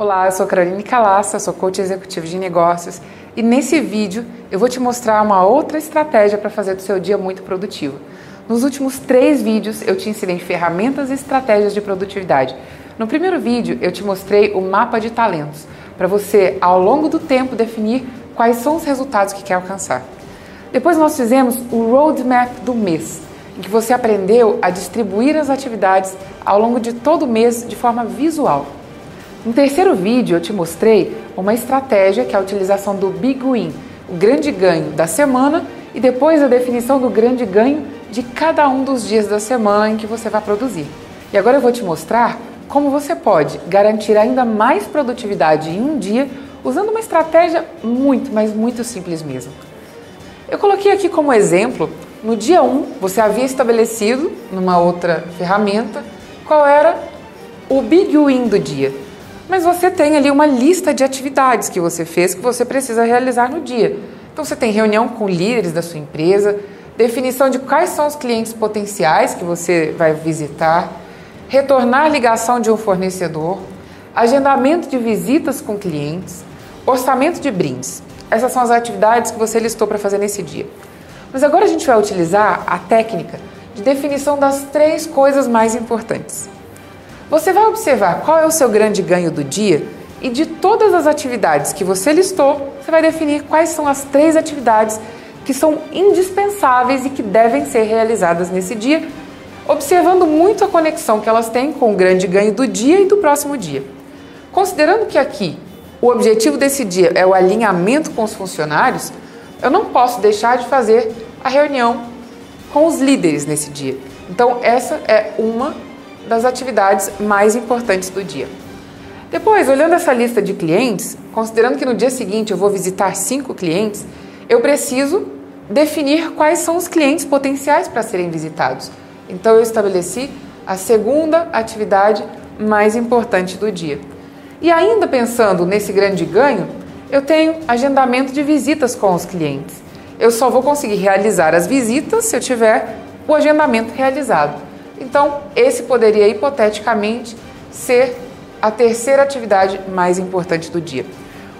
Olá, eu sou Caroline Calassa, sou coach executivo de negócios e nesse vídeo eu vou te mostrar uma outra estratégia para fazer do seu dia muito produtivo. Nos últimos três vídeos eu te ensinei ferramentas e estratégias de produtividade. No primeiro vídeo eu te mostrei o mapa de talentos para você, ao longo do tempo, definir quais são os resultados que quer alcançar. Depois nós fizemos o roadmap do mês, em que você aprendeu a distribuir as atividades ao longo de todo o mês de forma visual. No terceiro vídeo eu te mostrei uma estratégia que é a utilização do Big Win, o grande ganho da semana e depois a definição do grande ganho de cada um dos dias da semana em que você vai produzir. E agora eu vou te mostrar como você pode garantir ainda mais produtividade em um dia usando uma estratégia muito, mas muito simples mesmo. Eu coloquei aqui como exemplo, no dia 1 você havia estabelecido numa outra ferramenta qual era o big win do dia mas você tem ali uma lista de atividades que você fez que você precisa realizar no dia. Então você tem reunião com líderes da sua empresa, definição de quais são os clientes potenciais que você vai visitar, retornar a ligação de um fornecedor, agendamento de visitas com clientes, orçamento de brindes. Essas são as atividades que você listou para fazer nesse dia. Mas agora a gente vai utilizar a técnica de definição das três coisas mais importantes. Você vai observar qual é o seu grande ganho do dia e de todas as atividades que você listou, você vai definir quais são as três atividades que são indispensáveis e que devem ser realizadas nesse dia, observando muito a conexão que elas têm com o grande ganho do dia e do próximo dia. Considerando que aqui o objetivo desse dia é o alinhamento com os funcionários, eu não posso deixar de fazer a reunião com os líderes nesse dia. Então, essa é uma das atividades mais importantes do dia. Depois, olhando essa lista de clientes, considerando que no dia seguinte eu vou visitar cinco clientes, eu preciso definir quais são os clientes potenciais para serem visitados. Então, eu estabeleci a segunda atividade mais importante do dia. E ainda pensando nesse grande ganho, eu tenho agendamento de visitas com os clientes. Eu só vou conseguir realizar as visitas se eu tiver o agendamento realizado. Então, esse poderia hipoteticamente ser a terceira atividade mais importante do dia.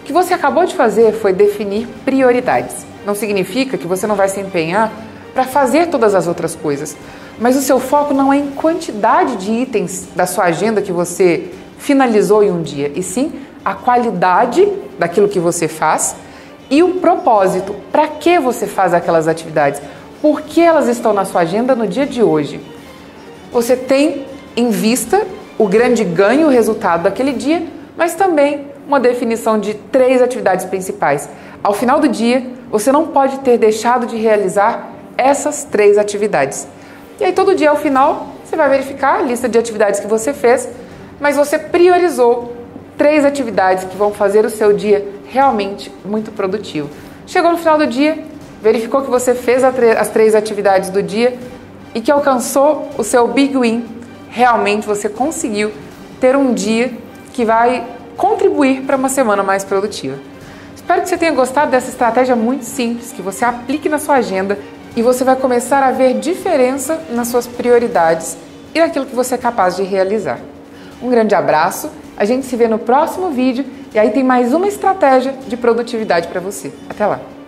O que você acabou de fazer foi definir prioridades. Não significa que você não vai se empenhar para fazer todas as outras coisas, mas o seu foco não é em quantidade de itens da sua agenda que você finalizou em um dia, e sim a qualidade daquilo que você faz e o propósito. Para que você faz aquelas atividades? Por que elas estão na sua agenda no dia de hoje? Você tem em vista o grande ganho, o resultado daquele dia, mas também uma definição de três atividades principais. Ao final do dia, você não pode ter deixado de realizar essas três atividades. E aí, todo dia ao final, você vai verificar a lista de atividades que você fez, mas você priorizou três atividades que vão fazer o seu dia realmente muito produtivo. Chegou no final do dia, verificou que você fez as três atividades do dia, e que alcançou o seu big win, realmente você conseguiu ter um dia que vai contribuir para uma semana mais produtiva. Espero que você tenha gostado dessa estratégia muito simples, que você aplique na sua agenda e você vai começar a ver diferença nas suas prioridades e naquilo que você é capaz de realizar. Um grande abraço, a gente se vê no próximo vídeo e aí tem mais uma estratégia de produtividade para você. Até lá!